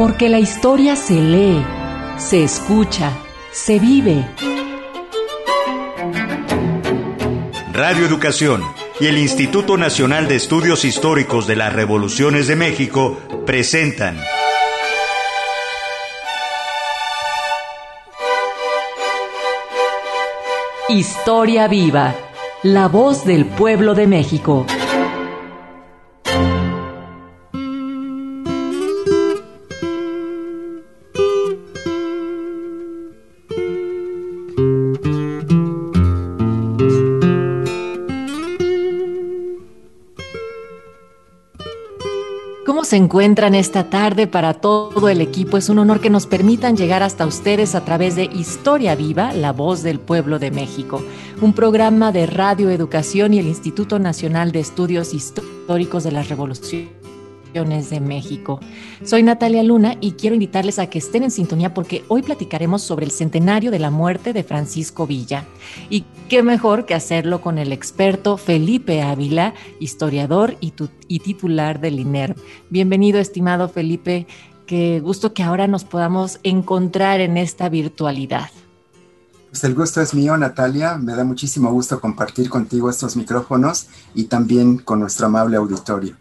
Porque la historia se lee, se escucha, se vive. Radio Educación y el Instituto Nacional de Estudios Históricos de las Revoluciones de México presentan Historia Viva, la voz del pueblo de México. Se encuentran esta tarde para todo el equipo. Es un honor que nos permitan llegar hasta ustedes a través de Historia Viva, la voz del pueblo de México, un programa de Radio Educación y el Instituto Nacional de Estudios Históricos de la Revolución de México. Soy Natalia Luna y quiero invitarles a que estén en sintonía porque hoy platicaremos sobre el centenario de la muerte de Francisco Villa. Y qué mejor que hacerlo con el experto Felipe Ávila, historiador y, titular del INER. Bienvenido, estimado Felipe. Qué gusto que ahora nos podamos encontrar en esta virtualidad. Pues el gusto es mío, Natalia. Me da muchísimo gusto compartir contigo estos micrófonos y también con nuestro amable auditorio.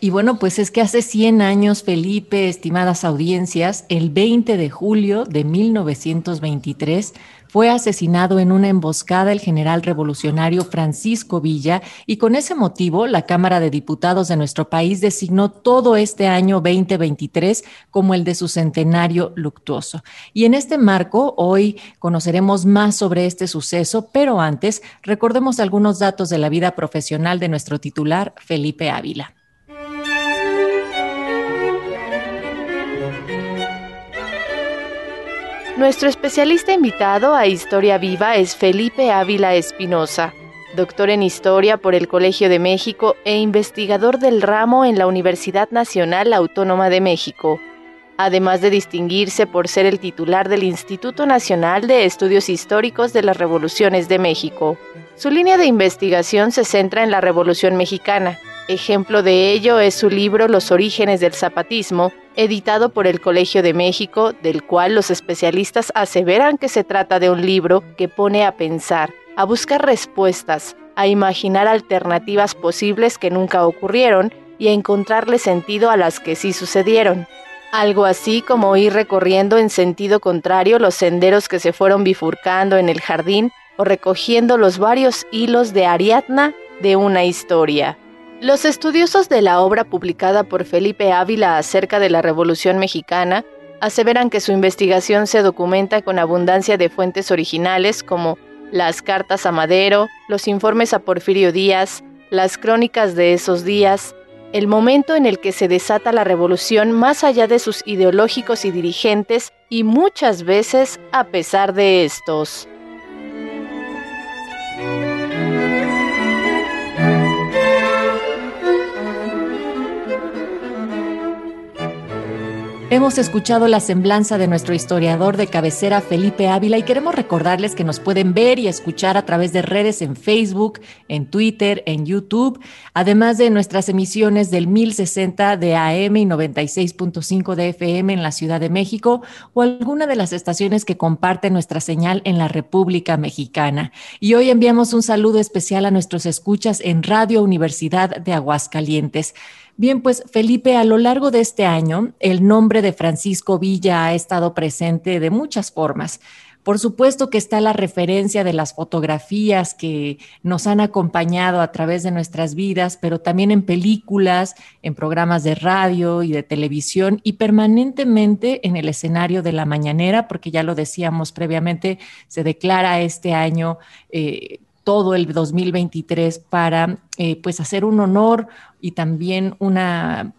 Y bueno, pues es que hace 100 años, Felipe, estimadas audiencias, el 20 de julio de 1923, fue asesinado en una emboscada el general revolucionario Francisco Villa y con ese motivo la Cámara de Diputados de nuestro país designó todo este año 2023 como el de su centenario luctuoso. Y en este marco hoy conoceremos más sobre este suceso, pero antes recordemos algunos datos de la vida profesional de nuestro titular, Felipe Ávila. Nuestro especialista invitado a Historia Viva es Felipe Ávila Espinosa, doctor en Historia por el Colegio de México e investigador del ramo en la Universidad Nacional Autónoma de México, además de distinguirse por ser el titular del Instituto Nacional de Estudios Históricos de las Revoluciones de México. Su línea de investigación se centra en la Revolución Mexicana. Ejemplo de ello es su libro Los orígenes del zapatismo, editado por el Colegio de México, del cual los especialistas aseveran que se trata de un libro que pone a pensar, a buscar respuestas, a imaginar alternativas posibles que nunca ocurrieron y a encontrarle sentido a las que sí sucedieron. Algo así como ir recorriendo en sentido contrario los senderos que se fueron bifurcando en el jardín o recogiendo los varios hilos de Ariadna de una historia. Los estudiosos de la obra publicada por Felipe Ávila acerca de la Revolución Mexicana aseveran que su investigación se documenta con abundancia de fuentes originales como las cartas a Madero, los informes a Porfirio Díaz, las crónicas de esos días, el momento en el que se desata la revolución más allá de sus ideológicos y dirigentes y muchas veces a pesar de estos. Hemos escuchado la semblanza de nuestro historiador de cabecera Felipe Ávila y queremos recordarles que nos pueden ver y escuchar a través de redes en Facebook, en Twitter, en YouTube, además de nuestras emisiones del 1060 de AM y 96.5 de FM en la Ciudad de México o alguna de las estaciones que comparten nuestra señal en la República Mexicana. Y hoy enviamos un saludo especial a nuestros escuchas en Radio Universidad de Aguascalientes. Bien, pues Felipe, a lo largo de este año, el nombre de Francisco Villa ha estado presente de muchas formas. Por supuesto que está la referencia de las fotografías que nos han acompañado a través de nuestras vidas, pero también en películas, en programas de radio y de televisión y permanentemente en el escenario de la mañanera, porque ya lo decíamos previamente, se declara este año eh, todo el 2023 para eh, pues hacer un honor y también una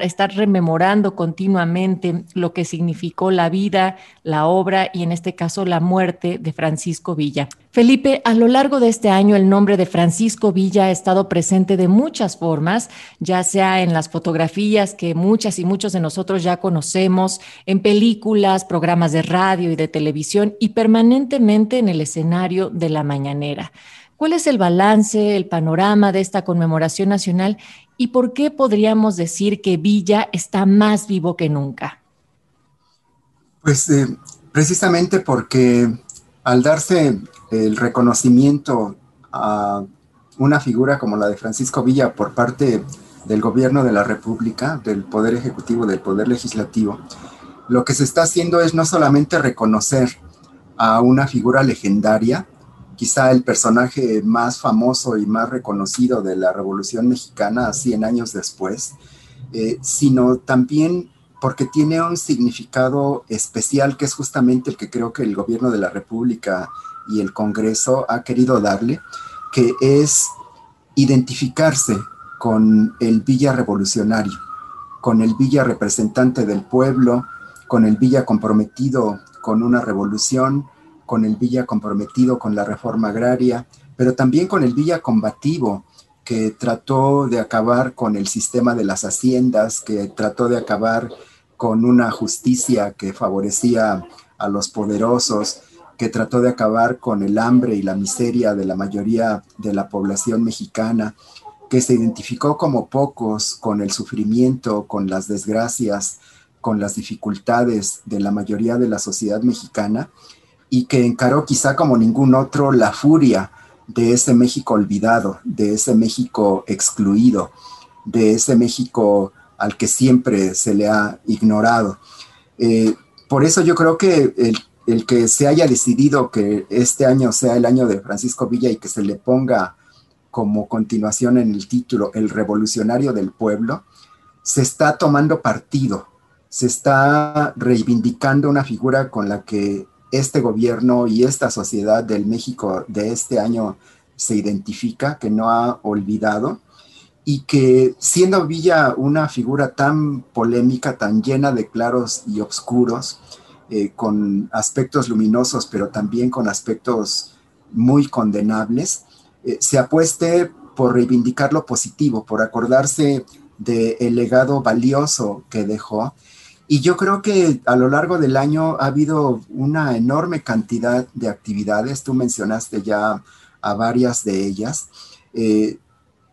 estar rememorando continuamente lo que significó la vida, la obra y en este caso la muerte de Francisco Villa. Felipe, a lo largo de este año el nombre de Francisco Villa ha estado presente de muchas formas, ya sea en las fotografías que muchas y muchos de nosotros ya conocemos, en películas, programas de radio y de televisión y permanentemente en el escenario de la mañanera. ¿Cuál es el balance, el panorama de esta conmemoración nacional y por qué podríamos decir que Villa está más vivo que nunca? Pues eh, precisamente porque al darse el reconocimiento a una figura como la de Francisco Villa por parte del gobierno de la República, del Poder Ejecutivo, del Poder Legislativo, lo que se está haciendo es no solamente reconocer a una figura legendaria, quizá el personaje más famoso y más reconocido de la Revolución Mexicana 100 años después, eh, sino también porque tiene un significado especial que es justamente el que creo que el gobierno de la República y el Congreso ha querido darle, que es identificarse con el Villa revolucionario, con el Villa representante del pueblo, con el Villa comprometido con una revolución, con el Villa comprometido con la reforma agraria, pero también con el Villa combativo, que trató de acabar con el sistema de las haciendas, que trató de acabar con una justicia que favorecía a los poderosos, que trató de acabar con el hambre y la miseria de la mayoría de la población mexicana, que se identificó como pocos con el sufrimiento, con las desgracias, con las dificultades de la mayoría de la sociedad mexicana y que encaró quizá como ningún otro la furia de ese México olvidado, de ese México excluido, de ese México al que siempre se le ha ignorado. Eh, por eso yo creo que el, el, que se haya decidido que este año sea el año de Francisco Villa y que se le ponga como continuación en el título, El Revolucionario del Pueblo, se está tomando partido, se está reivindicando una figura con la que este gobierno y esta sociedad del México de este año se identifica, que no ha olvidado, y que siendo Villa una figura tan polémica, tan llena de claros y oscuros, eh, con aspectos luminosos, pero también con aspectos muy condenables, eh, se apueste por reivindicar lo positivo, por acordarse del legado valioso que dejó. Y yo creo que a lo largo del año ha habido una enorme cantidad de actividades, tú mencionaste ya a varias de ellas. Eh,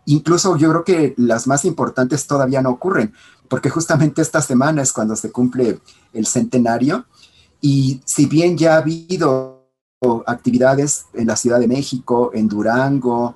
incluso yo creo que las más importantes todavía no ocurren, porque justamente esta semana es cuando se cumple el centenario. Y si bien ya ha habido actividades en la Ciudad de México, en Durango,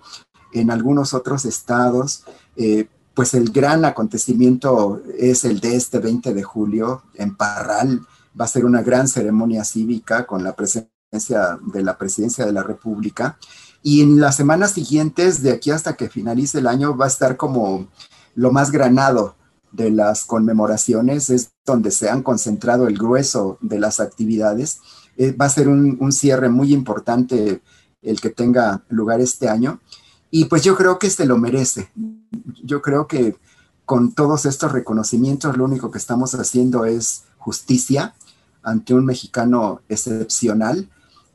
en algunos otros estados, eh, pues el gran acontecimiento es el de este 20 de julio en Parral. Va a ser una gran ceremonia cívica con la presencia de la presidencia de la República. Y en las semanas siguientes, de aquí hasta que finalice el año, va a estar como lo más granado de las conmemoraciones, es donde se han concentrado el grueso de las actividades eh, va a ser un, cierre muy importante el que tenga lugar este año. Y pues yo creo que este lo merece. Yo creo que con todos estos reconocimientos lo único que estamos haciendo es justicia ante un mexicano excepcional,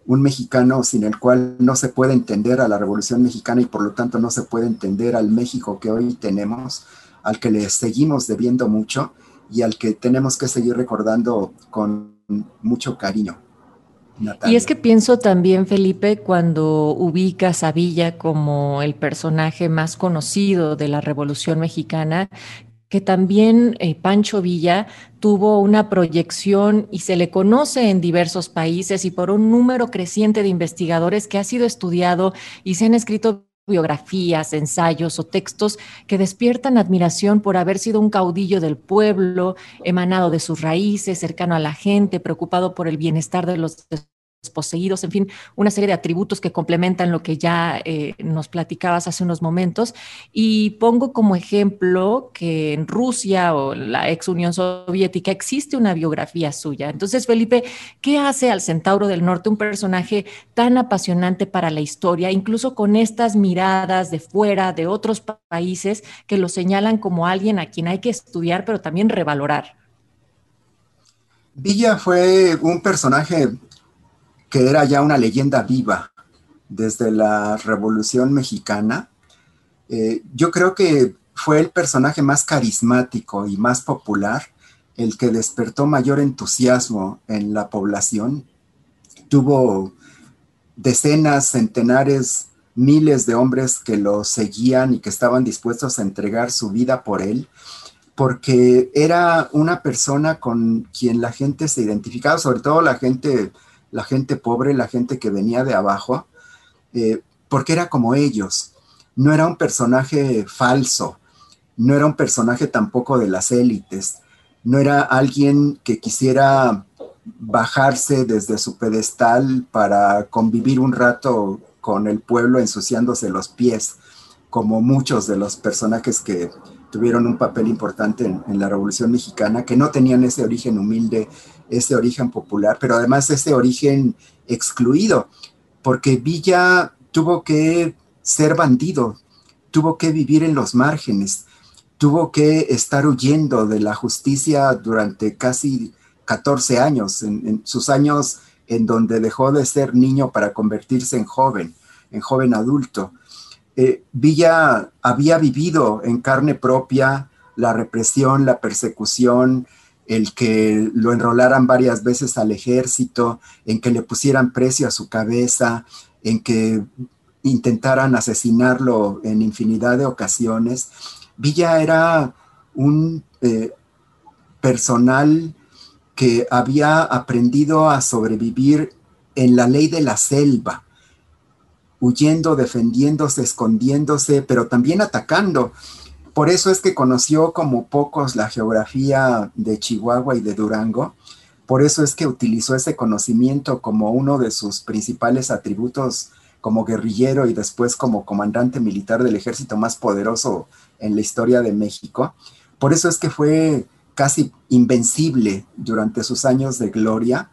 un mexicano sin el cual no se puede entender a la Revolución Mexicana y por lo tanto no se puede entender al México que hoy tenemos, al que le seguimos debiendo mucho y al que tenemos que seguir recordando con mucho cariño. Y es que pienso también, Felipe, cuando ubicas a Villa como el personaje más conocido de la Revolución Mexicana, que también eh, Pancho Villa tuvo una proyección y se le conoce en diversos países y por un número creciente de investigadores que ha sido estudiado y se han escrito biografías, ensayos o textos que despiertan admiración por haber sido un caudillo del pueblo, emanado de sus raíces, cercano a la gente, preocupado por el bienestar de los poseídos, en fin, una serie de atributos que complementan lo que ya eh, nos platicabas hace unos momentos. Y pongo como ejemplo que en Rusia o la ex Unión Soviética existe una biografía suya. Entonces, Felipe, ¿qué hace al Centauro del Norte un personaje tan apasionante para la historia, incluso con estas miradas de fuera, de otros países, que lo señalan como alguien a quien hay que estudiar, pero también revalorar? Villa fue un personaje que era ya una leyenda viva desde la Revolución Mexicana. Eh, yo creo que fue el personaje más carismático y más popular, el que despertó mayor entusiasmo en la población. Tuvo decenas, centenares miles de hombres que lo seguían y que estaban dispuestos a entregar su vida por él, porque era una persona con quien la gente se identificaba, sobre todo la gente, la gente pobre, la gente que venía de abajo, eh, porque era como ellos. No era un personaje falso, no era un personaje tampoco de las élites, no era alguien que quisiera bajarse desde su pedestal para convivir un rato con el pueblo ensuciándose los pies, como muchos de los personajes que tuvieron un papel importante en, la Revolución Mexicana, que no tenían ese origen humilde, ese origen popular, pero además ese origen excluido, porque Villa tuvo que ser bandido, tuvo que vivir en los márgenes, tuvo que estar huyendo de la justicia durante casi 14 años, en, sus años en donde dejó de ser niño para convertirse en joven, en joven adulto. Eh, Villa había vivido en carne propia la represión, la persecución, el que lo enrolaran varias veces al ejército, en que le pusieran precio a su cabeza, en que intentaran asesinarlo en infinidad de ocasiones. Villa era un eh, personal que había aprendido a sobrevivir en la ley de la selva, huyendo, defendiéndose, escondiéndose, pero también atacando. Por eso es que conoció como pocos la geografía de Chihuahua y de Durango. Por eso es que utilizó ese conocimiento como uno de sus principales atributos como guerrillero y después como comandante militar del ejército más poderoso en la historia de México. Por eso es que fue casi invencible durante sus años de gloria,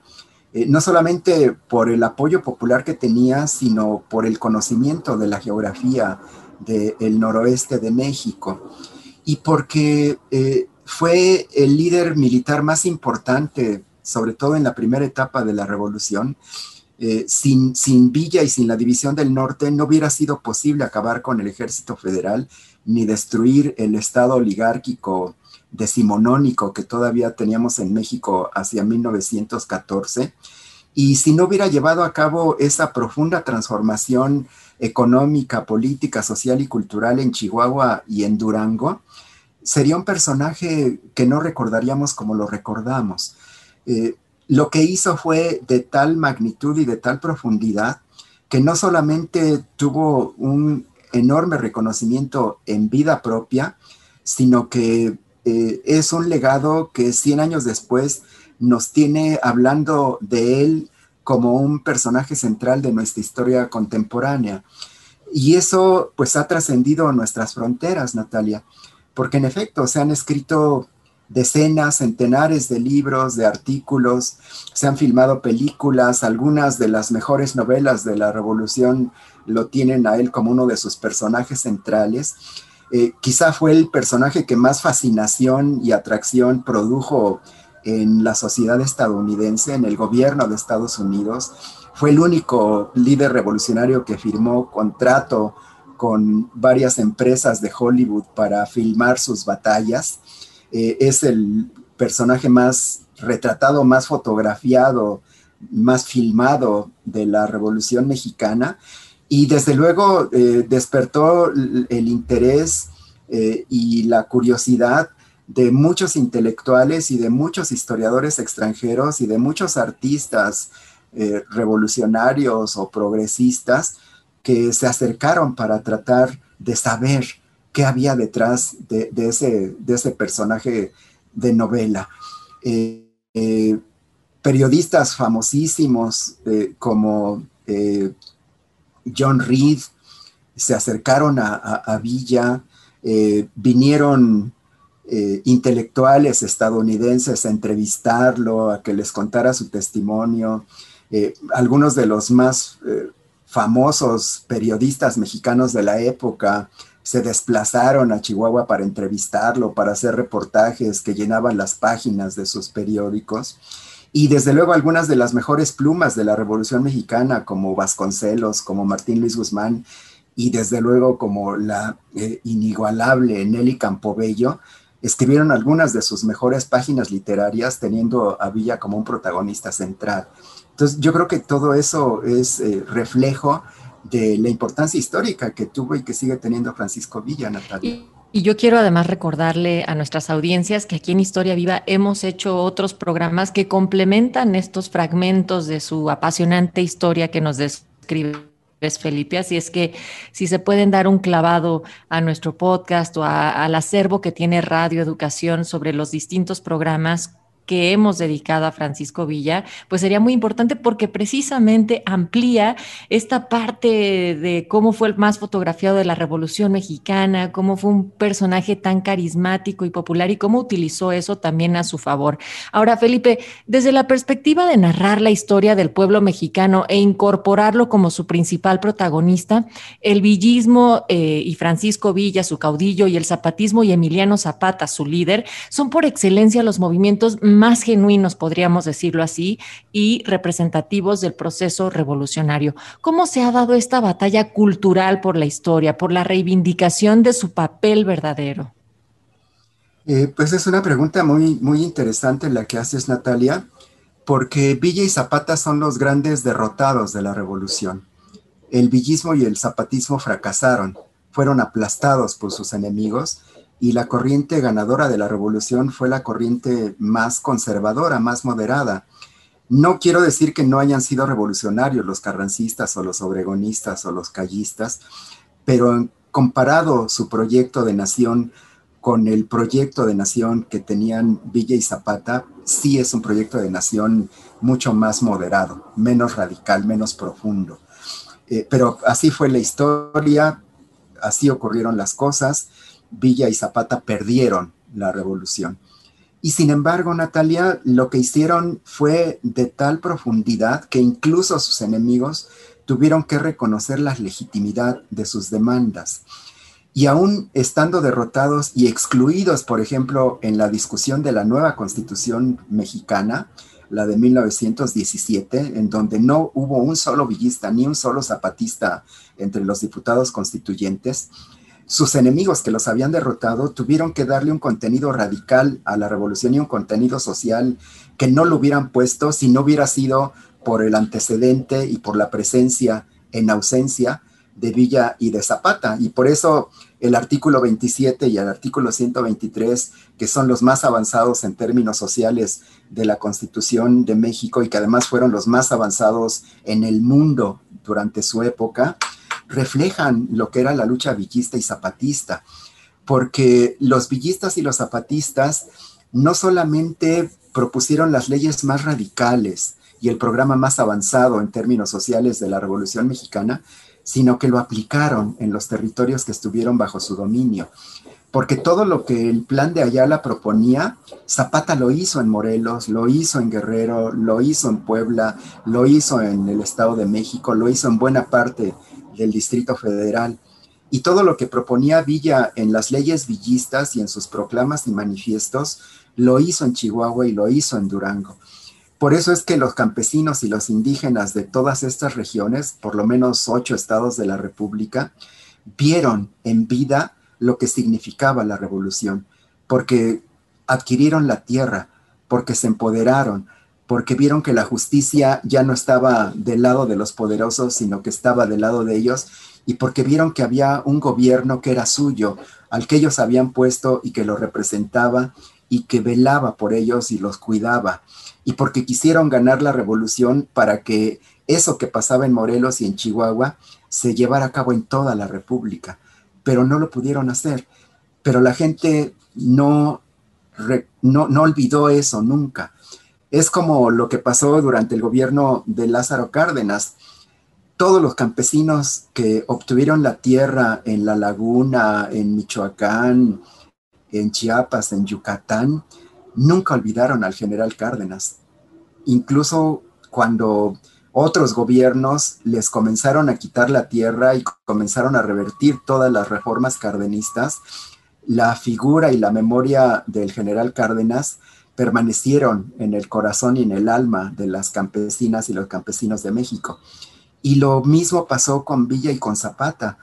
eh, no solamente por el apoyo popular que tenía, sino por el conocimiento de la geografía del noroeste de México y porque eh, fue el líder militar más importante, sobre todo en la primera etapa de la revolución. Eh, sin, sin Villa y sin la División del Norte no hubiera sido posible acabar con el ejército federal ni destruir el Estado oligárquico decimonónico que todavía teníamos en México hacia 1914. Y si no hubiera llevado a cabo esa profunda transformación económica, política, social y cultural en Chihuahua y en Durango, sería un personaje que no recordaríamos como lo recordamos. Eh, lo que hizo fue de tal magnitud y de tal profundidad que no solamente tuvo un enorme reconocimiento en vida propia, sino que eh, es un legado que 100 años después nos tiene hablando de él como un personaje central de nuestra historia contemporánea. Y eso pues ha trascendido nuestras fronteras, Natalia, porque en efecto se han escrito decenas, centenares de libros, de artículos, se han filmado películas, algunas de las mejores novelas de la revolución lo tienen a él como uno de sus personajes centrales. Eh, quizá fue el personaje que más fascinación y atracción produjo en la sociedad estadounidense, en el gobierno de Estados Unidos. Fue el único líder revolucionario que firmó contrato con varias empresas de Hollywood para filmar sus batallas. Eh, es el personaje más retratado, más fotografiado, más filmado de la Revolución Mexicana y desde luego eh, despertó el interés eh, y la curiosidad de muchos intelectuales y de muchos historiadores extranjeros y de muchos artistas eh, revolucionarios o progresistas que se acercaron para tratar de saber qué había detrás de, ese, de ese, personaje de novela. periodistas famosísimos como John Reed se acercaron a, Villa, eh, vinieron eh, intelectuales estadounidenses a entrevistarlo, a que les contara su testimonio. Eh, algunos de los más famosos periodistas mexicanos de la época se desplazaron a Chihuahua para entrevistarlo, para hacer reportajes que llenaban las páginas de sus periódicos y desde luego algunas de las mejores plumas de la Revolución Mexicana, como Vasconcelos, como Martín Luis Guzmán, y desde luego como la eh, inigualable Nelly Campobello, escribieron algunas de sus mejores páginas literarias teniendo a Villa como un protagonista central. Entonces yo creo que todo eso es eh, reflejo de la importancia histórica que tuvo y que sigue teniendo Francisco Villa, Natalia. Y yo quiero además recordarle a nuestras audiencias que aquí en Historia Viva hemos hecho otros programas que complementan estos fragmentos de su apasionante historia que nos describe Felipe. Así es que si se pueden dar un clavado a nuestro podcast o al acervo que tiene Radio Educación sobre los distintos programas que hemos dedicado a Francisco Villa, pues sería muy importante porque precisamente amplía esta parte de cómo fue el más fotografiado de la Revolución Mexicana, cómo fue un personaje tan carismático y popular y cómo utilizó eso también a su favor. Ahora, Felipe, desde la perspectiva de narrar la historia del pueblo mexicano e incorporarlo como su principal protagonista, el villismo eh, y Francisco Villa, su caudillo, y el zapatismo y Emiliano Zapata, su líder, son por excelencia los movimientos más genuinos, podríamos decirlo así, y representativos del proceso revolucionario. ¿Cómo se ha dado esta batalla cultural por la historia, por la reivindicación de su papel verdadero? Eh, pues es una pregunta muy, muy interesante la que haces, Natalia, porque Villa y Zapata son los grandes derrotados de la revolución. El villismo y el zapatismo fracasaron, fueron aplastados por sus enemigos y la corriente ganadora de la revolución fue la corriente más conservadora, más moderada. No quiero decir que no hayan sido revolucionarios los carrancistas o los obregonistas o los callistas, pero comparado su proyecto de nación con el proyecto de nación que tenían Villa y Zapata, sí es un proyecto de nación mucho más moderado, menos radical, menos profundo. Eh, pero así fue la historia, así ocurrieron las cosas Villa y Zapata perdieron la revolución. Y sin embargo, Natalia, lo que hicieron fue de tal profundidad que incluso sus enemigos tuvieron que reconocer la legitimidad de sus demandas. Y aún estando derrotados y excluidos, por ejemplo, en la discusión de la nueva constitución mexicana, la de 1917, en donde no hubo un solo villista ni un solo zapatista entre los diputados constituyentes, sus enemigos que los habían derrotado tuvieron que darle un contenido radical a la revolución y un contenido social que no lo hubieran puesto si no hubiera sido por el antecedente y por la presencia en ausencia de Villa y de Zapata. Y por eso el artículo 27 y el artículo 123, que son los más avanzados en términos sociales de la Constitución de México y que además fueron los más avanzados en el mundo durante su época, reflejan lo que era la lucha villista y zapatista, porque los villistas y los zapatistas no solamente propusieron las leyes más radicales y el programa más avanzado en términos sociales de la Revolución Mexicana, sino que lo aplicaron en los territorios que estuvieron bajo su dominio. Porque todo lo que el plan de Ayala proponía, Zapata lo hizo en Morelos, lo hizo en Guerrero, lo hizo en Puebla, lo hizo en el Estado de México, lo hizo en buena parte del Distrito Federal. Y todo lo que proponía Villa en las leyes villistas y en sus proclamas y manifiestos, lo hizo en Chihuahua y lo hizo en Durango. Por eso es que los campesinos y los indígenas de todas estas regiones, por lo menos ocho estados de la República, vieron en vida lo que significaba la revolución, porque adquirieron la tierra, porque se empoderaron, porque vieron que la justicia ya no estaba del lado de los poderosos, sino que estaba del lado de ellos, y porque vieron que había un gobierno que era suyo, al que ellos habían puesto y que lo representaba y que velaba por ellos y los cuidaba, y porque quisieron ganar la revolución para que eso que pasaba en Morelos y en Chihuahua se llevara a cabo en toda la República, pero no lo pudieron hacer. Pero la gente no, no, no olvidó eso nunca es como lo que pasó durante el gobierno de Lázaro Cárdenas. Todos los campesinos que obtuvieron la tierra en la laguna, en Michoacán, en Chiapas, en Yucatán, nunca olvidaron al general Cárdenas. Incluso cuando otros gobiernos les comenzaron a quitar la tierra y comenzaron a revertir todas las reformas cardenistas, la figura y la memoria del general Cárdenas permanecieron en el corazón y en el alma de las campesinas y los campesinos de México. Y lo mismo pasó con Villa y con Zapata.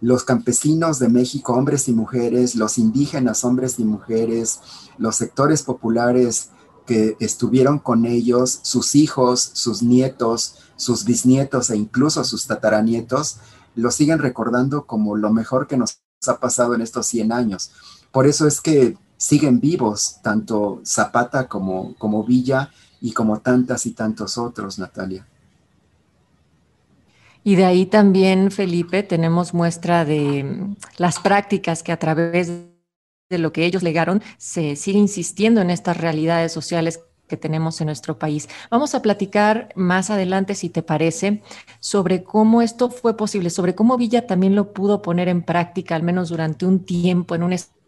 Los campesinos de México, hombres y mujeres, los indígenas, hombres y mujeres, los sectores populares que estuvieron con ellos, sus hijos, sus nietos, sus bisnietos e incluso sus tataranietos lo siguen recordando como lo mejor que nos ha pasado en estos 100 años. Por eso es que siguen vivos tanto Zapata como, como Villa y como tantas y tantos otros, Natalia. Y de ahí también, Felipe, tenemos muestra de mm, las prácticas que a través de lo que ellos legaron se sigue insistiendo en estas realidades sociales que tenemos en nuestro país. Vamos a platicar más adelante, si te parece, sobre cómo esto fue posible, sobre cómo Villa también lo pudo poner en práctica, al menos durante un tiempo, en un espacio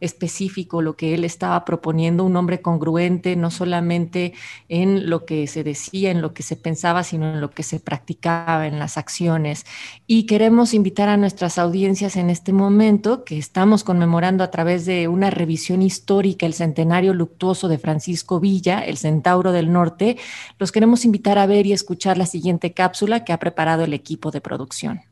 específico, lo que él estaba proponiendo, un hombre congruente, no solamente en lo que se decía, en lo que se pensaba, sino en lo que se practicaba, en las acciones. Y queremos invitar a nuestras audiencias en este momento, que estamos conmemorando a través de una revisión histórica el centenario luctuoso de Francisco Villa, el Centauro del Norte, los queremos invitar a ver y escuchar la siguiente cápsula que ha preparado el equipo de producción.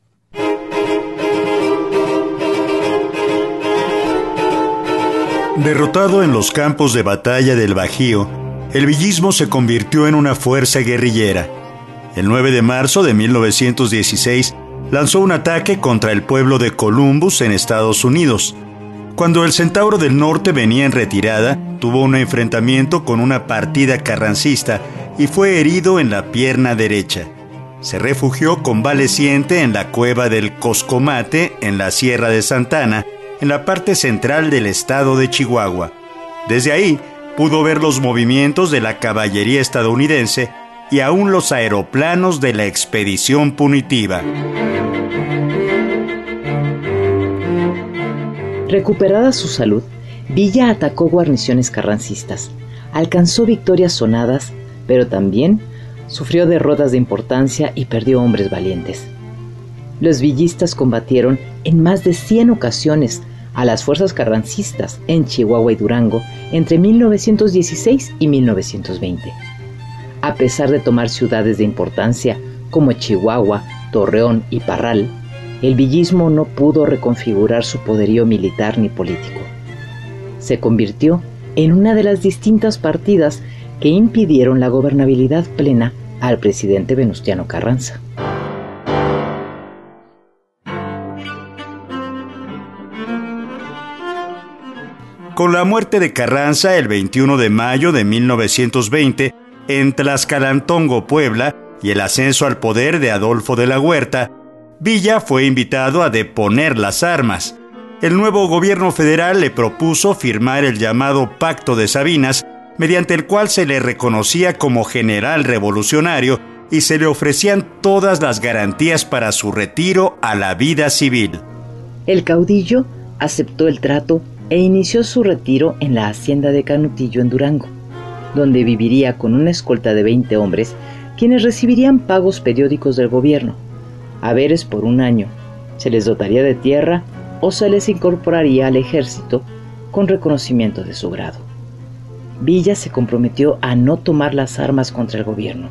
Derrotado en los campos de batalla del Bajío, el villismo se convirtió en una fuerza guerrillera. El 9 de marzo de 1916 lanzó un ataque contra el pueblo de Columbus en Estados Unidos. Cuando el Centauro del Norte venía en retirada, tuvo un enfrentamiento con una partida carrancista y fue herido en la pierna derecha. Se refugió convaleciente en la cueva del Coscomate, en la Sierra de Santana, en la parte central del estado de Chihuahua. Desde ahí pudo ver los movimientos de la caballería estadounidense y aún los aeroplanos de la expedición punitiva. Recuperada su salud, Villa atacó guarniciones carrancistas, alcanzó victorias sonadas, pero también sufrió derrotas de importancia y perdió hombres valientes. Los villistas combatieron en más de 100 ocasiones a las fuerzas carrancistas en Chihuahua y Durango entre 1916 y 1920. A pesar de tomar ciudades de importancia como Chihuahua, Torreón y Parral, el villismo no pudo reconfigurar su poderío militar ni político. Se convirtió en una de las distintas partidas que impidieron la gobernabilidad plena al presidente Venustiano Carranza. Con la muerte de Carranza el 21 de mayo de 1920 en Tlaxcalantongo, Puebla, y el ascenso al poder de Adolfo de la Huerta, Villa fue invitado a deponer las armas. El nuevo gobierno federal le propuso firmar el llamado Pacto de Sabinas, mediante el cual se le reconocía como general revolucionario y se le ofrecían todas las garantías para su retiro a la vida civil. El caudillo aceptó el trato e inició su retiro en la hacienda de Canutillo en Durango, donde viviría con una escolta de 20 hombres quienes recibirían pagos periódicos del gobierno, haberes por un año, se les dotaría de tierra o se les incorporaría al ejército con reconocimiento de su grado. Villa se comprometió a no tomar las armas contra el gobierno.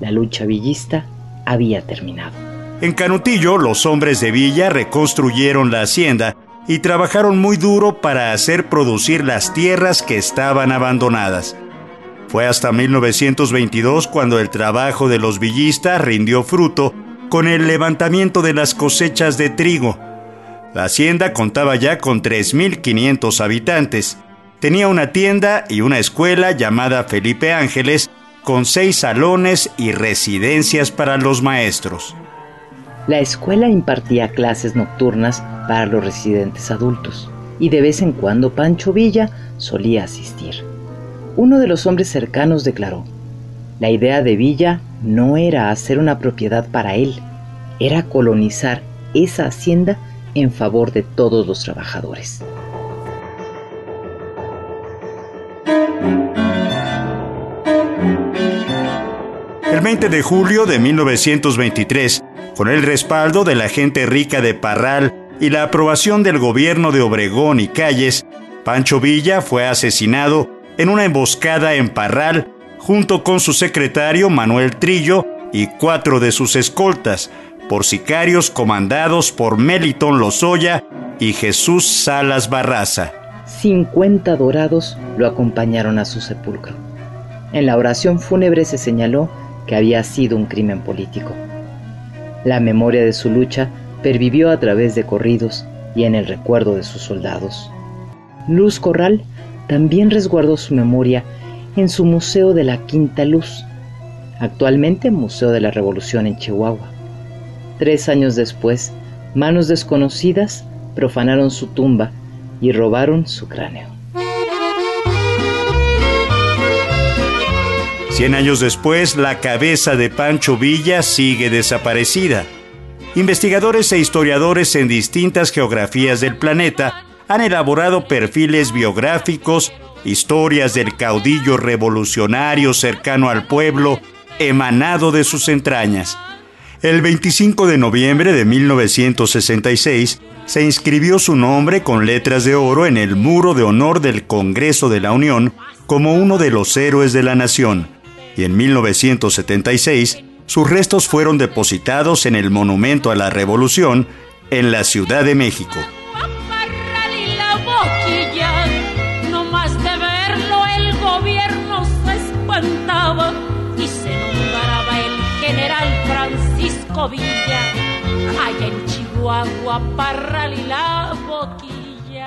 La lucha villista había terminado. En Canutillo, los hombres de Villa reconstruyeron la hacienda y trabajaron muy duro para hacer producir las tierras que estaban abandonadas. Fue hasta 1922 cuando el trabajo de los villistas rindió fruto con el levantamiento de las cosechas de trigo. La hacienda contaba ya con 3.500 habitantes. Tenía una tienda y una escuela llamada Felipe Ángeles, con seis salones y residencias para los maestros. La escuela impartía clases nocturnas para los residentes adultos y de vez en cuando Pancho Villa solía asistir. Uno de los hombres cercanos declaró, la idea de Villa no era hacer una propiedad para él, era colonizar esa hacienda en favor de todos los trabajadores. El 20 de julio de 1923, con el respaldo de la gente rica de Parral y la aprobación del gobierno de Obregón y Calles, Pancho Villa fue asesinado en una emboscada en Parral junto con su secretario Manuel Trillo y cuatro de sus escoltas, por sicarios comandados por Meliton Lozoya y Jesús Salas Barraza. 50 dorados lo acompañaron a su sepulcro. En la oración fúnebre se señaló que había sido un crimen político. La memoria de su lucha pervivió a través de corridos y en el recuerdo de sus soldados. Luz Corral también resguardó su memoria en su Museo de la Quinta Luz, actualmente Museo de la Revolución en Chihuahua. Tres años después, manos desconocidas profanaron su tumba y robaron su cráneo. Cien años después, la cabeza de Pancho Villa sigue desaparecida. Investigadores e historiadores en distintas geografías del planeta han elaborado perfiles biográficos, historias del caudillo revolucionario cercano al pueblo, emanado de sus entrañas. El 25 de noviembre de 1966 se inscribió su nombre con letras de oro en el muro de honor del Congreso de la Unión como uno de los héroes de la nación y en 1976 sus restos fueron depositados en el Monumento a la Revolución en la Ciudad de México. Villa, allá en Chihuahua, Parral y la Boquilla.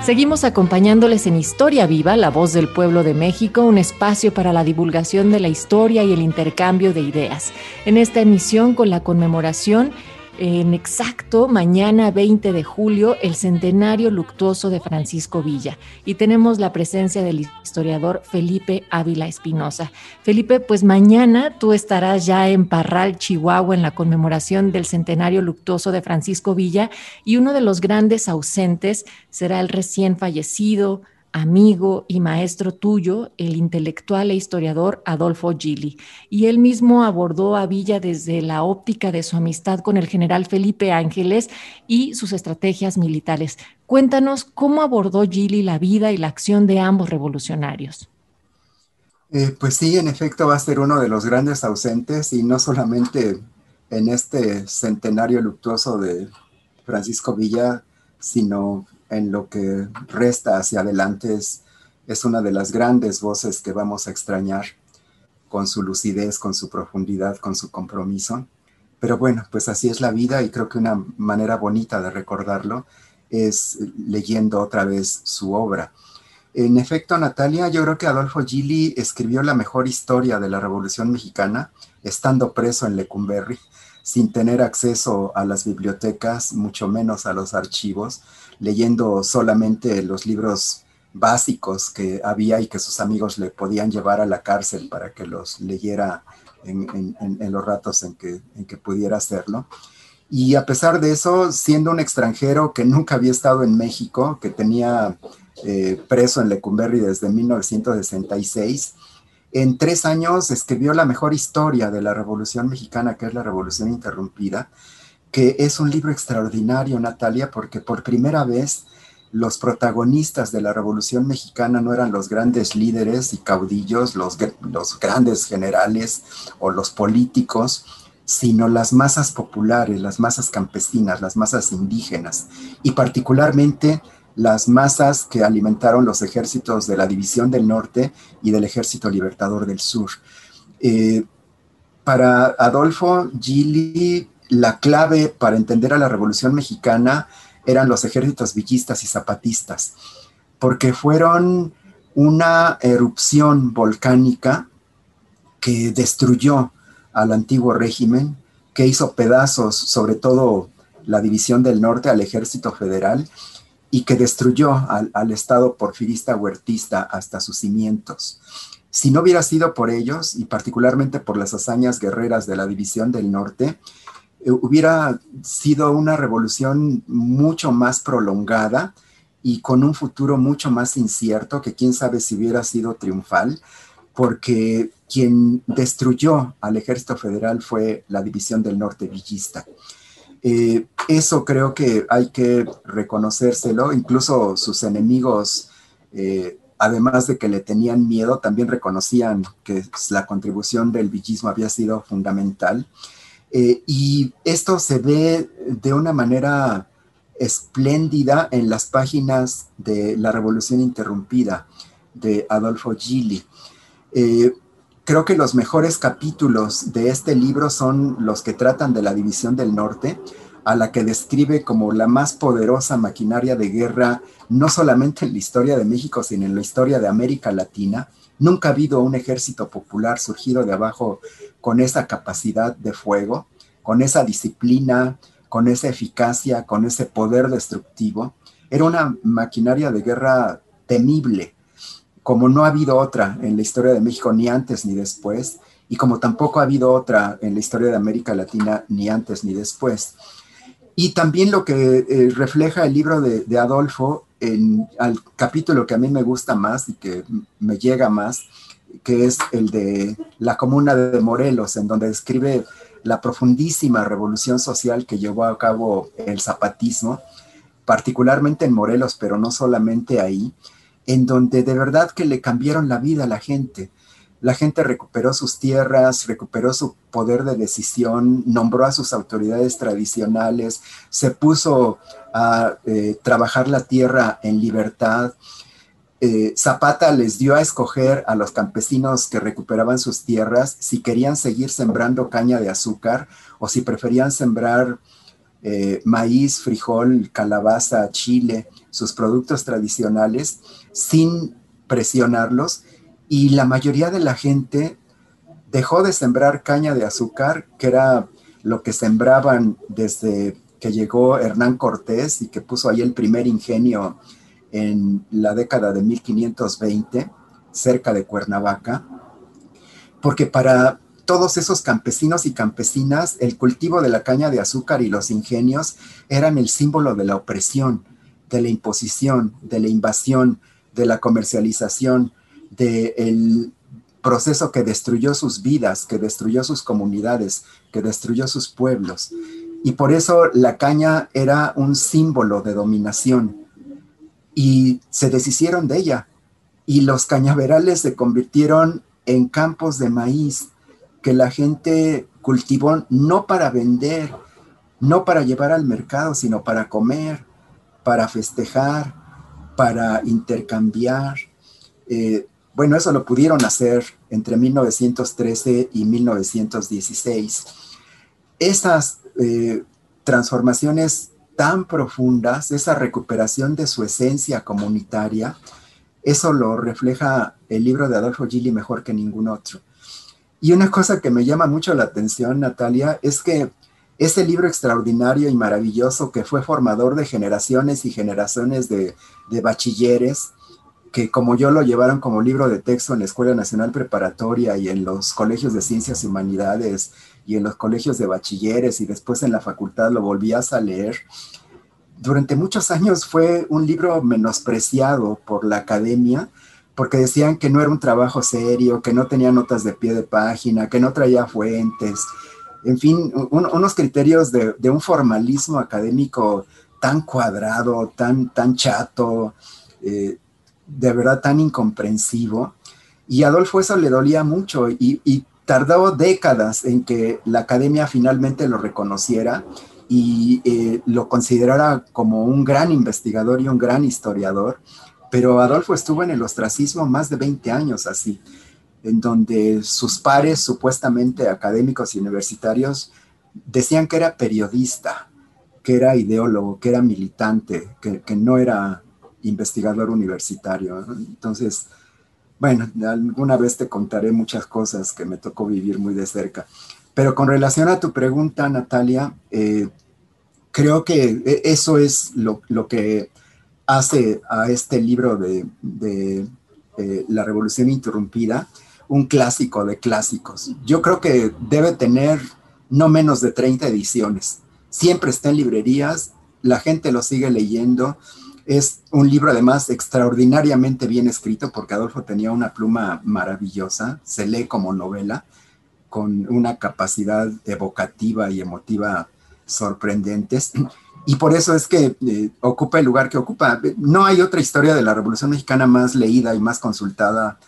Seguimos acompañándoles en Historia Viva, la voz del pueblo de México, un espacio para la divulgación de la historia y el intercambio de ideas. En esta emisión con la conmemoración en exacto mañana 20 de julio el centenario luctuoso de Francisco Villa y tenemos la presencia del historiador Felipe Ávila Espinosa. Felipe, pues mañana tú estarás ya en Parral, Chihuahua, en la conmemoración del centenario luctuoso de Francisco Villa y uno de los grandes ausentes será el recién fallecido amigo y maestro tuyo, el intelectual e historiador Adolfo Gili. Y él mismo abordó a Villa desde la óptica de su amistad con el general Felipe Ángeles y sus estrategias militares. Cuéntanos cómo abordó Gili la vida y la acción de ambos revolucionarios. Eh, pues sí, en efecto va a ser uno de los grandes ausentes y no solamente en este centenario luctuoso de Francisco Villa, sino en lo que resta hacia adelante es, es una de las grandes voces que vamos a extrañar con su lucidez, con su profundidad, con su compromiso. Pero bueno, pues así es la vida y creo que una manera bonita de recordarlo es leyendo otra vez su obra. En efecto, Natalia, yo creo que Adolfo Gili escribió la mejor historia de la Revolución Mexicana estando preso en Lecumberri, sin tener acceso a las bibliotecas, mucho menos a los archivos, leyendo solamente los libros básicos que había y que sus amigos le podían llevar a la cárcel para que los leyera en, los ratos en que, en que pudiera hacerlo. Y a pesar de eso, siendo un extranjero que nunca había estado en México, que tenía eh, preso en Lecumberri desde 1966, en tres años escribió la mejor historia de la Revolución Mexicana, que es la Revolución Interrumpida, que es un libro extraordinario, Natalia, porque por primera vez los protagonistas de la Revolución Mexicana no eran los grandes líderes y caudillos, los, los grandes generales o los políticos, sino las masas populares, las masas campesinas, las masas indígenas y particularmente las masas que alimentaron los ejércitos de la División del Norte y del Ejército Libertador del Sur. Eh, para Adolfo Gili, la clave para entender a la Revolución Mexicana eran los ejércitos villistas y zapatistas, porque fueron una erupción volcánica que destruyó al antiguo régimen, que hizo pedazos sobre todo la división del norte al ejército federal y que destruyó al, Estado porfirista huertista hasta sus cimientos. Si no hubiera sido por ellos, y particularmente por las hazañas guerreras de la división del norte, eh, hubiera sido una revolución mucho más prolongada y con un futuro mucho más incierto que quién sabe si hubiera sido triunfal, porque quien destruyó al ejército federal fue la división del norte villista. Eh, eso creo que hay que reconocérselo, incluso sus enemigos, eh, además de que le tenían miedo, también reconocían que la contribución del villismo había sido fundamental. Eh, y esto se ve de una manera espléndida en las páginas de La Revolución Interrumpida de Adolfo Gili. Creo que los mejores capítulos de este libro son los que tratan de la División del Norte, a la que describe como la más poderosa maquinaria de guerra, no solamente en la historia de México, sino en la historia de América Latina. Nunca ha habido un ejército popular surgido de abajo con esa capacidad de fuego, con esa disciplina, con esa eficacia, con ese poder destructivo. Era una maquinaria de guerra temible, como no ha habido otra en la historia de México ni antes ni después, y como tampoco ha habido otra en la historia de América Latina ni antes ni después. Y también lo que eh, refleja el libro de, Adolfo en al capítulo que a mí me gusta más y que me llega más, que es el de la comuna de Morelos, en donde describe la profundísima revolución social que llevó a cabo el zapatismo, particularmente en Morelos, pero no solamente ahí, en donde de verdad que le cambiaron la vida a la gente. La gente recuperó sus tierras, recuperó su poder de decisión, nombró a sus autoridades tradicionales, se puso a eh, trabajar la tierra en libertad. Eh, Zapata les dio a escoger a los campesinos que recuperaban sus tierras si querían seguir sembrando caña de azúcar o si preferían sembrar eh, maíz, frijol, calabaza, chile, sus productos tradicionales, sin presionarlos. Y la mayoría de la gente dejó de sembrar caña de azúcar, que era lo que sembraban desde que llegó Hernán Cortés y que puso ahí el primer ingenio en la década de 1520, cerca de Cuernavaca, porque para todos esos campesinos y campesinas, el cultivo de la caña de azúcar y los ingenios eran el símbolo de la opresión, de la imposición, de la invasión, de la comercialización, del proceso que destruyó sus vidas, que destruyó sus comunidades, que destruyó sus pueblos. Y por eso la caña era un símbolo de dominación. Y se deshicieron de ella. Y los cañaverales se convirtieron en campos de maíz, que la gente cultivó no para vender, no para llevar al mercado, sino para comer, para festejar, para intercambiar. Eh, bueno, eso lo pudieron hacer entre 1913 y 1916. Esas eh, transformaciones tan profundas, esa recuperación de su esencia comunitaria, eso lo refleja el libro de Adolfo Gili mejor que ningún otro. Y una cosa que me llama mucho la atención, Natalia, es que ese libro extraordinario y maravilloso que fue formador de generaciones y generaciones de, bachilleres, que como yo lo llevaron como libro de texto en la Escuela Nacional Preparatoria y en los colegios de ciencias y humanidades y en los colegios de bachilleres y después en la facultad lo volvías a leer, durante muchos años fue un libro menospreciado por la academia porque decían que no era un trabajo serio, que no tenía notas de pie de página, que no traía fuentes, en fin, unos criterios de, un formalismo académico tan cuadrado, tan, tan chato, eh, de verdad tan incomprensivo. Y Adolfo eso le dolía mucho y, tardó décadas en que la academia finalmente lo reconociera y eh, lo considerara como un gran investigador y un gran historiador pero Adolfo estuvo en el ostracismo más de 20 años así, en donde sus pares, supuestamente académicos y universitarios, decían que era periodista, que era ideólogo, que era militante, que, no era investigador universitario. Entonces, bueno, alguna vez te contaré muchas cosas que me tocó vivir muy de cerca. Pero con relación a tu pregunta, Natalia, eh, creo que e, eso es lo, lo que hace a este libro de, eh, La Revolución Interrumpida un clásico de clásicos. Yo creo que debe tener no menos de 30 ediciones. Siempre está en librerías, la gente lo sigue leyendo. Es un libro además extraordinariamente bien escrito porque Adolfo tenía una pluma maravillosa, se lee como novela, con una capacidad evocativa y emotiva sorprendentes y por eso es que eh, ocupa el lugar que ocupa. No hay otra historia de la Revolución Mexicana más leída y más consultada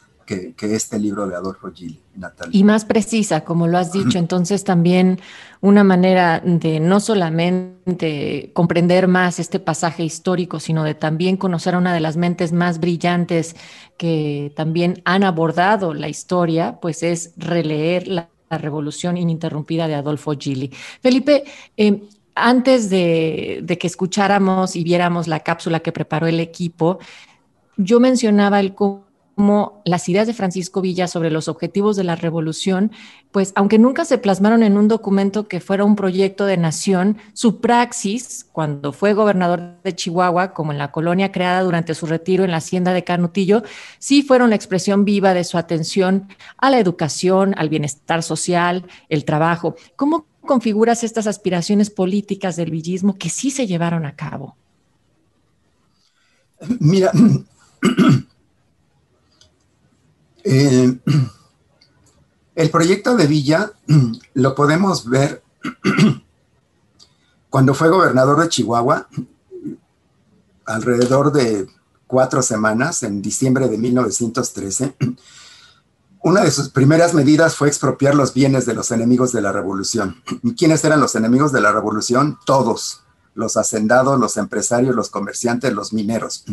que, este libro de Adolfo Gili, Natalia. Y más precisa, como lo has dicho, entonces también una manera de no solamente comprender más este pasaje histórico, sino de también conocer a una de las mentes más brillantes que también han abordado la historia, pues es releer la, revolución ininterrumpida de Adolfo Gili. Felipe, eh, antes de, de, que escucháramos y viéramos la cápsula que preparó el equipo, yo mencionaba el cómo las ideas de Francisco Villa sobre los objetivos de la revolución, pues aunque nunca se plasmaron en un documento que fuera un proyecto de nación, su praxis, cuando fue gobernador de Chihuahua, como en la colonia creada durante su retiro en la hacienda de Canutillo, sí fueron la expresión viva de su atención a la educación, al bienestar social, el trabajo. ¿Cómo configuras estas aspiraciones políticas del villismo que sí se llevaron a cabo? Mira, Eh, el proyecto de Villa lo podemos ver cuando fue gobernador de Chihuahua, alrededor de cuatro semanas, en diciembre de 1913. Una de sus primeras medidas fue expropiar los bienes de los enemigos de la revolución. ¿Y quiénes eran los enemigos de la revolución? Todos, los hacendados, los empresarios, los comerciantes, los mineros.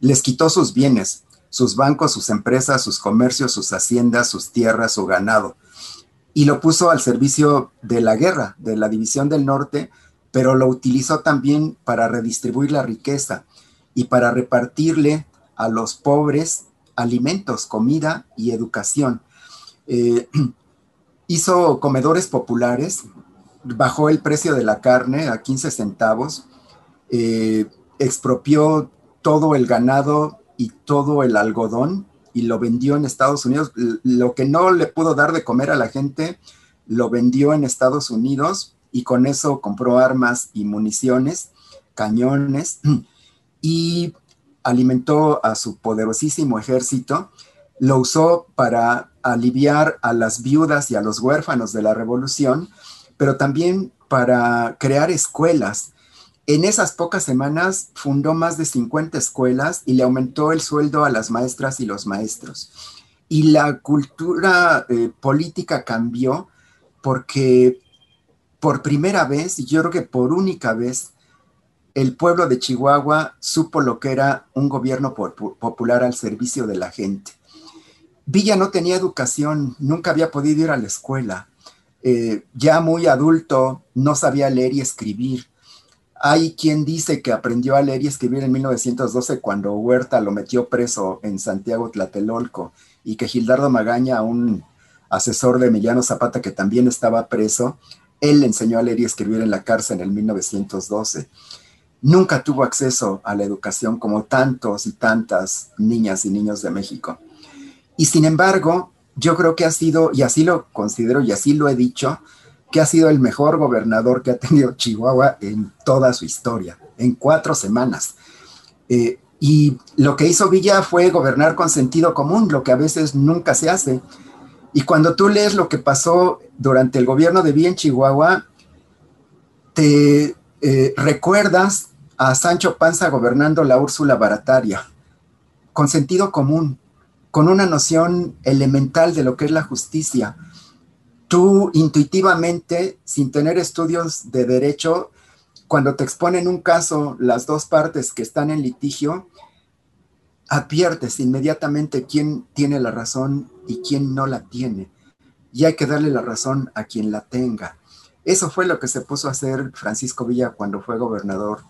Les quitó sus bienes, sus bancos, sus empresas, sus comercios, sus haciendas, sus tierras, su ganado. Y lo puso al servicio de la guerra, de la División del Norte, pero lo utilizó también para redistribuir la riqueza y para repartirle a los pobres alimentos, comida y educación. Eh, hizo comedores populares, bajó el precio de la carne a 15 centavos, eh, expropió todo el ganado y todo el algodón y lo vendió en Estados Unidos. Lo que no le pudo dar de comer a la gente, lo vendió en Estados Unidos y con eso compró armas y municiones, cañones y alimentó a su poderosísimo ejército. Lo usó para aliviar a las viudas y a los huérfanos de la revolución, pero también para crear escuelas en esas pocas semanas fundó más de 50 escuelas y le aumentó el sueldo a las maestras y los maestros. Y la cultura eh, política cambió porque por primera vez, y yo creo que por única vez, el pueblo de Chihuahua supo lo que era un gobierno popular al servicio de la gente. Villa no tenía educación, nunca había podido ir a la escuela. Eh, ya muy adulto, no sabía leer y escribir. Hay quien dice que aprendió a leer y escribir en 1912 cuando Huerta lo metió preso en Santiago Tlatelolco y que Gildardo Magaña, un asesor de Emiliano Zapata que también estaba preso, él le enseñó a leer y escribir en la cárcel en 1912. Nunca tuvo acceso a la educación como tantos y tantas niñas y niños de México. Y sin embargo, yo creo que ha sido, y así lo considero y así lo he dicho, que ha sido el mejor gobernador que ha tenido Chihuahua en toda su historia, en cuatro semanas. Eh, y lo que hizo Villa fue gobernar con sentido común, lo que a veces nunca se hace. Y cuando tú lees lo que pasó durante el gobierno de Villa en Chihuahua, te eh, recuerdas a Sancho Panza gobernando la Úrsula Barataria, con sentido común, con una noción elemental de lo que es la justicia, tú intuitivamente, sin tener estudios de derecho, cuando te exponen un caso las dos partes que están en litigio, adviertes inmediatamente quién tiene la razón y quién no la tiene. Y hay que darle la razón a quien la tenga. Eso fue lo que se puso a hacer Francisco Villa cuando fue gobernador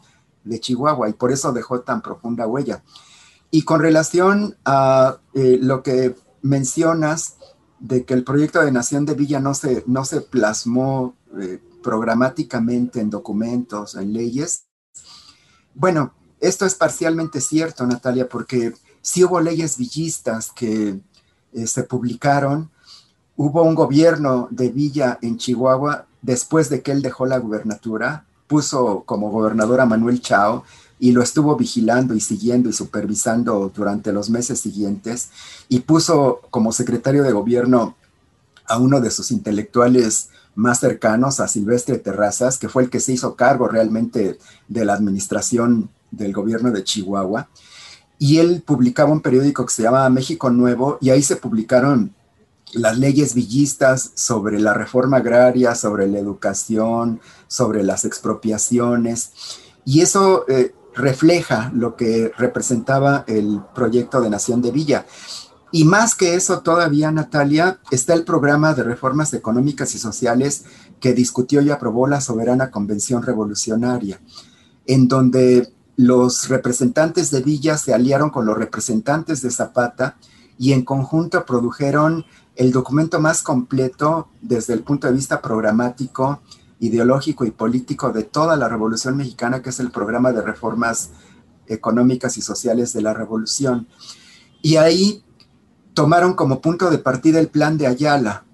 de Chihuahua y por eso dejó tan profunda huella. Y con relación a eh, lo que mencionas de que el proyecto de Nación de Villa no se, no se plasmó eh, programáticamente en documentos, en leyes. Bueno, esto es parcialmente cierto, Natalia, porque sí hubo leyes villistas que eh, se publicaron. Hubo un gobierno de Villa en Chihuahua después de que él dejó la gubernatura, puso como gobernador a Manuel Chao y lo estuvo vigilando y siguiendo y supervisando durante los meses siguientes y puso como secretario de gobierno a uno de sus intelectuales más cercanos, a Silvestre Terrazas, que fue el que se hizo cargo realmente de la administración del gobierno de Chihuahua. y él publicaba un periódico que se llamaba México Nuevo y ahí se publicaron las leyes villistas sobre la reforma agraria, sobre la educación, sobre las expropiaciones. Y eso eh, refleja lo que representaba el proyecto de Nación de Villa. Y más que eso todavía, Natalia, está el programa de reformas económicas y sociales que discutió y aprobó la Soberana Convención Revolucionaria, en donde los representantes de Villa se aliaron con los representantes de Zapata y en conjunto produjeron el documento más completo desde el punto de vista programático, ideológico y político de toda la Revolución Mexicana, que es el programa de reformas económicas y sociales de la Revolución. Y ahí tomaron como punto de partida el plan de Ayala,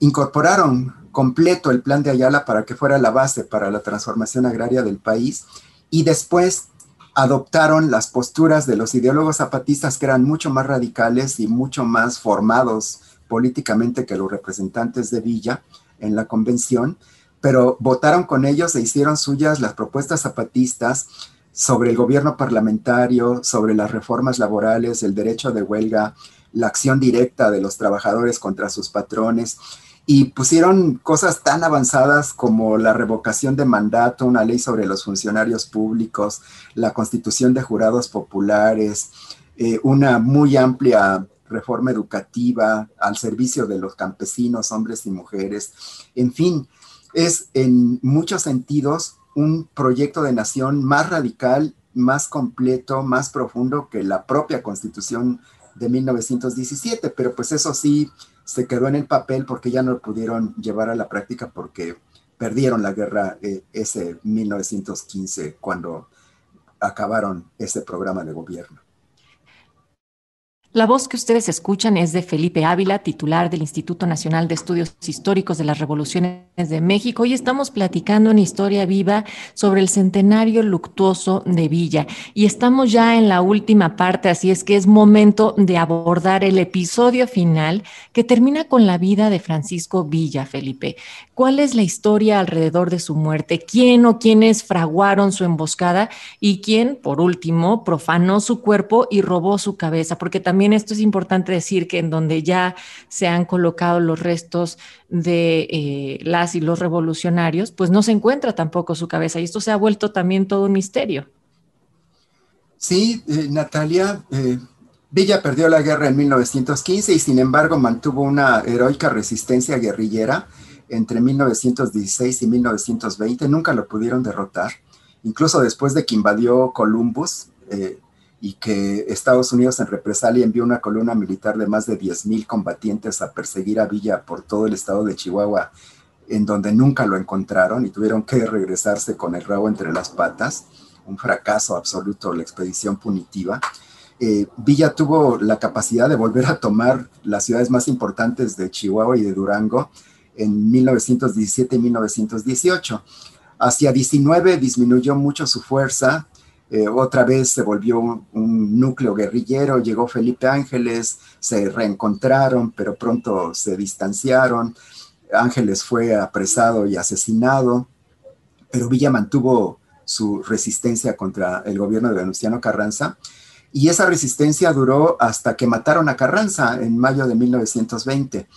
incorporaron completo el plan de Ayala para que fuera la base para la transformación agraria del país y después adoptaron las posturas de los ideólogos zapatistas que eran mucho más radicales y mucho más formados políticamente que los representantes de Villa en la convención, pero votaron con ellos e hicieron suyas las propuestas zapatistas sobre el gobierno parlamentario, sobre las reformas laborales, el derecho de huelga, la acción directa de los trabajadores contra sus patrones y pusieron cosas tan avanzadas como la revocación de mandato, una ley sobre los funcionarios públicos, la constitución de jurados populares, eh, una muy amplia reforma educativa al servicio de los campesinos, hombres y mujeres. En fin, es en muchos sentidos un proyecto de nación más radical, más completo, más profundo que la propia constitución de 1917, pero pues eso sí, se quedó en el papel porque ya no lo pudieron llevar a la práctica porque perdieron la guerra eh, ese 1915 cuando acabaron ese programa de gobierno. La voz que ustedes escuchan es de Felipe Ávila, titular del Instituto Nacional de Estudios Históricos de las Revoluciones de México. Hoy estamos platicando en Historia Viva sobre el centenario luctuoso de Villa y estamos ya en la última parte, así es que es momento de abordar el episodio final que termina con la vida de Francisco Villa, Felipe. ¿Cuál es la historia alrededor de su muerte? ¿Quién o quiénes fraguaron su emboscada y quién, por último, profanó su cuerpo y robó su cabeza? Porque también también esto es importante decir que en donde ya se han colocado los restos de eh, las y los revolucionarios, pues no se encuentra tampoco su cabeza y esto se ha vuelto también todo un misterio. Sí, eh, Natalia, eh, Villa perdió la guerra en 1915 y sin embargo mantuvo una heroica resistencia guerrillera entre 1916 y 1920. Nunca lo pudieron derrotar. Incluso después de que invadió Columbus, y que Estados Unidos en represalia envió una columna militar de más de 10.000 combatientes a perseguir a Villa por todo el estado de Chihuahua, en donde nunca lo encontraron y tuvieron que regresarse con el rabo entre las patas. Un fracaso absoluto la expedición punitiva. Eh, Villa tuvo la capacidad de volver a tomar las ciudades más importantes de Chihuahua y de Durango en 1917 y 1918. Hacia 19 disminuyó mucho su fuerza, eh, otra vez se volvió un, núcleo guerrillero, llegó Felipe Ángeles, se reencontraron, pero pronto se distanciaron. Ángeles fue apresado y asesinado, pero Villa mantuvo su resistencia contra el gobierno de Venustiano Carranza. Y esa resistencia duró hasta que mataron a Carranza en mayo de 1920.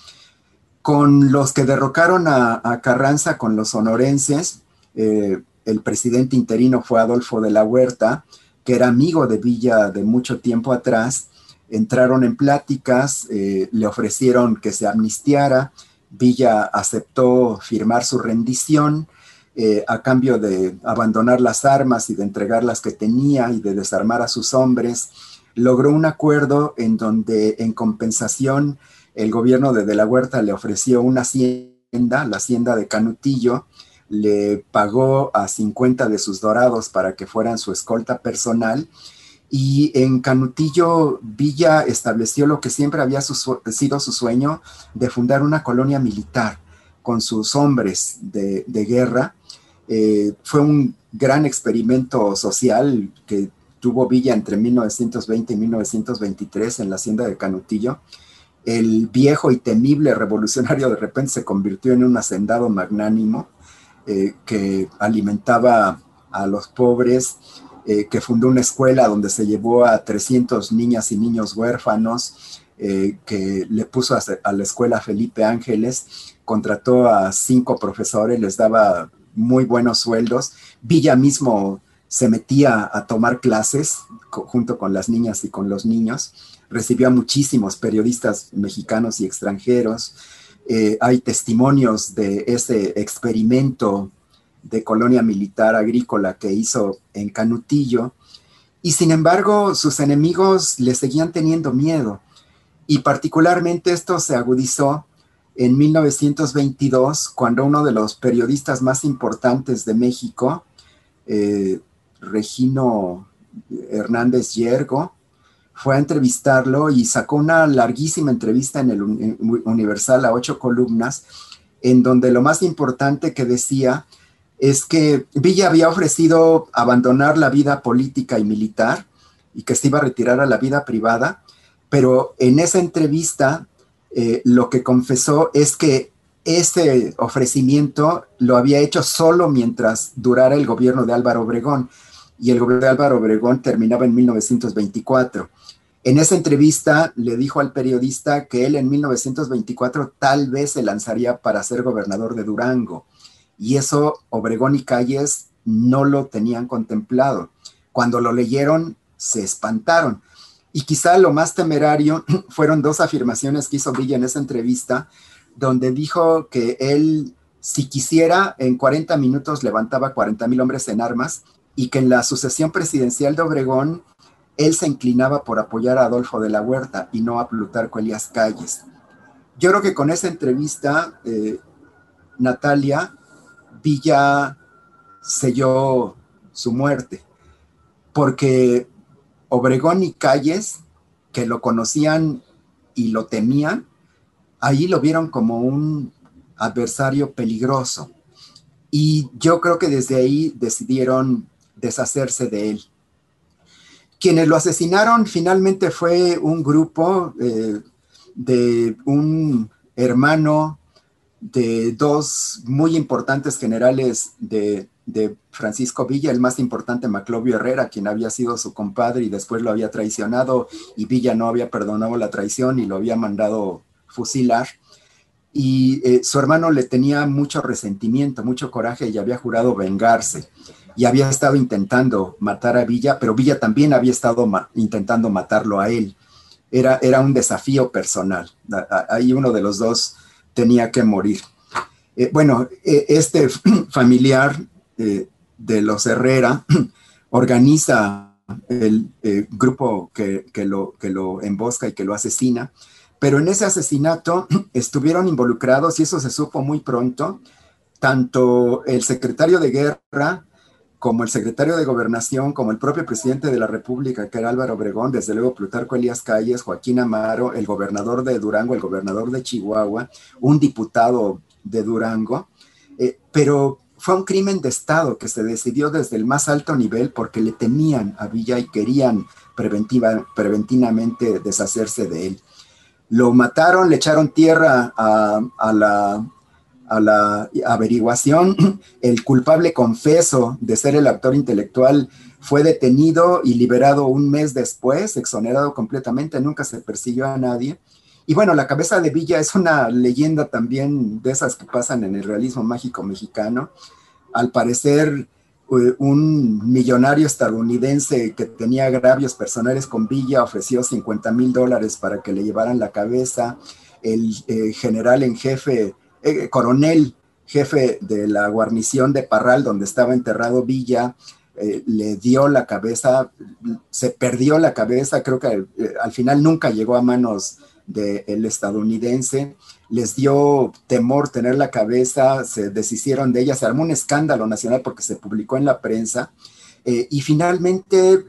Con los que derrocaron a, Carranza, con los sonorenses, eh, el presidente interino fue Adolfo de la Huerta, que era amigo de Villa de mucho tiempo atrás. Entraron en pláticas, eh, le ofrecieron que se amnistiara. Villa aceptó firmar su rendición eh, a cambio de abandonar las armas y de entregar las que tenía y de desarmar a sus hombres. Logró un acuerdo en donde en compensación el gobierno de De la Huerta le ofreció una hacienda, la hacienda de Canutillo, le pagó a 50 de sus dorados para que fueran su escolta personal. Y en Canutillo Villa estableció lo que siempre había sido su sueño de fundar una colonia militar con sus hombres de, guerra. Eh, fue un gran experimento social que tuvo Villa entre 1920 y 1923 en la hacienda de Canutillo. El viejo y temible revolucionario de repente se convirtió en un hacendado magnánimo eh, que alimentaba a los pobres eh, que fundó una escuela donde se llevó a 300 niñas y niños huérfanos, eh, que le puso a, la escuela Felipe Ángeles, contrató a cinco profesores, les daba muy buenos sueldos. Villa mismo se metía a tomar clases junto con las niñas y con los niños. Recibió a muchísimos periodistas mexicanos y extranjeros. Eh, hay testimonios de ese experimento de colonia militar agrícola que hizo en Canutillo, y sin embargo sus enemigos le seguían teniendo miedo, y particularmente esto se agudizó en 1922, cuando uno de los periodistas más importantes de México, eh, Regino Hernández Yergo, fue a entrevistarlo y sacó una larguísima entrevista en el Universal a ocho columnas, en donde lo más importante que decía es que Villa había ofrecido abandonar la vida política y militar y que se iba a retirar a la vida privada, pero en esa entrevista eh, lo que confesó es que ese ofrecimiento lo había hecho solo mientras durara el gobierno de Álvaro Obregón y el gobierno de Álvaro Obregón terminaba en 1924. En esa entrevista le dijo al periodista que él en 1924 tal vez se lanzaría para ser gobernador de Durango y eso Obregón y Calles no lo tenían contemplado. Cuando lo leyeron, se espantaron. Y quizá lo más temerario fueron dos afirmaciones que hizo Villa en esa entrevista, donde dijo que él, si quisiera, en 40 minutos levantaba 40 mil hombres en armas y que en la sucesión presidencial de Obregón, él se inclinaba por apoyar a Adolfo de la Huerta y no a Plutarco Elías Calles. Yo creo que con esa entrevista, eh, Natalia, Villa selló su muerte, porque Obregón y Calles, que lo conocían y lo temían, ahí lo vieron como un adversario peligroso. Y yo creo que desde ahí decidieron deshacerse de él. Quienes lo asesinaron finalmente fue un grupo eh, de un hermano de dos muy importantes generales de, Francisco Villa, el más importante Maclovio Herrera, quien había sido su compadre y después lo había traicionado y Villa no había perdonado la traición y lo había mandado fusilar. Y eh, su hermano le tenía mucho resentimiento, mucho coraje y había jurado vengarse. Y había estado intentando matar a Villa, pero Villa también había estado intentando matarlo a él. Era, era un desafío personal. Ahí uno de los dos tenía que morir. Eh, bueno, eh, este familiar eh, de los Herrera organiza el grupo que, lo, que lo embosca y que lo asesina, pero en ese asesinato estuvieron involucrados, y eso se supo muy pronto, tanto el secretario de guerra como el secretario de Gobernación, como el propio presidente de la República, que era Álvaro Obregón, desde luego Plutarco Elías Calles, Joaquín Amaro, el gobernador de Durango, el gobernador de Chihuahua, un diputado de Durango, eh, pero fue un crimen de Estado que se decidió desde el más alto nivel porque le temían a Villa y querían preventiva, preventivamente deshacerse de él. Lo mataron, le echaron tierra a la a la averiguación, el culpable confeso de ser el actor intelectual fue detenido y liberado un mes después, exonerado completamente, nunca se persiguió a nadie. Y bueno, la cabeza de Villa es una leyenda también de esas que pasan en el realismo mágico mexicano. Al parecer, eh, un millonario estadounidense que tenía agravios personales con Villa ofreció 50 mil dólares para que le llevaran la cabeza. El eh, general en jefe eh, coronel jefe de la guarnición de Parral, donde estaba enterrado Villa, eh, le dio la cabeza, se perdió la cabeza, creo que eh, al final nunca llegó a manos del estadounidense, les dio temor tener la cabeza, se deshicieron de ella, se armó un escándalo nacional porque se publicó en la prensa. y finalmente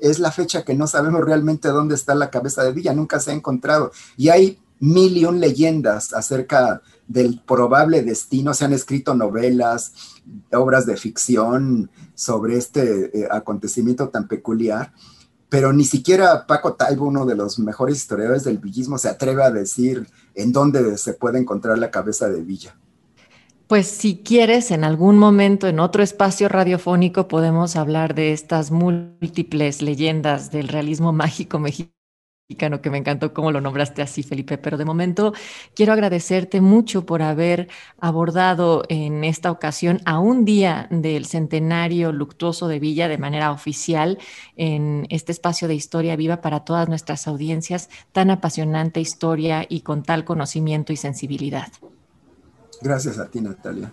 es la fecha que no sabemos realmente dónde está la cabeza de Villa, nunca se ha encontrado. Y hay mil y un leyendas acerca del probable destino. Se han escrito novelas, obras de ficción sobre este eh, acontecimiento tan peculiar, pero ni siquiera Paco Talbo, uno de los mejores historiadores del villismo, se atreve a decir en dónde se puede encontrar la cabeza de Villa. Pues si quieres, en algún momento, en otro espacio radiofónico, podemos hablar de estas múltiples leyendas del realismo mágico mexicano que me encantó cómo lo nombraste así, Felipe. Pero de momento quiero agradecerte mucho por haber abordado en esta ocasión a un día del centenario luctuoso de Villa de manera oficial en este espacio de historia viva para todas nuestras audiencias, tan apasionante historia y con tal conocimiento y sensibilidad. Gracias a ti, Natalia.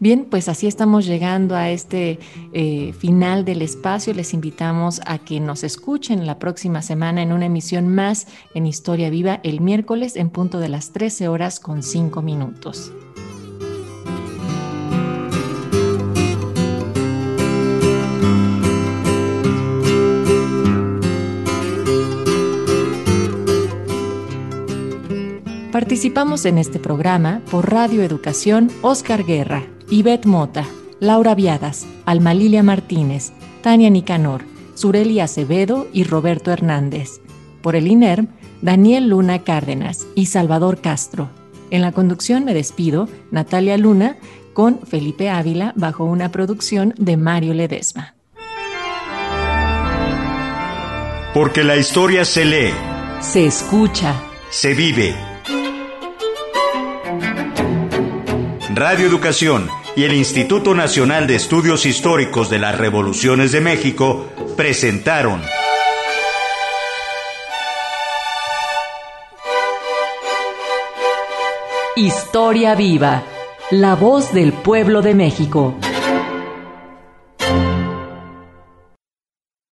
Bien, pues así estamos llegando a este eh, final del espacio. Les invitamos a que nos escuchen la próxima semana en una emisión más en Historia Viva el miércoles en punto de las 13 horas con 5 minutos. Participamos en este programa por Radio Educación Oscar Guerra, Ivette Mota, Laura Viadas, Alma Lilia Martínez, Tania Nicanor, Sureli Acevedo y Roberto Hernández. Por el INERM, Daniel Luna Cárdenas y Salvador Castro. En la conducción me despido, Natalia Luna, con Felipe Ávila bajo una producción de Mario Ledesma. Porque la historia se lee, se escucha, se vive Radio Educación y el Instituto Nacional de Estudios Históricos de las Revoluciones de México presentaron Historia Viva, la voz del pueblo de México.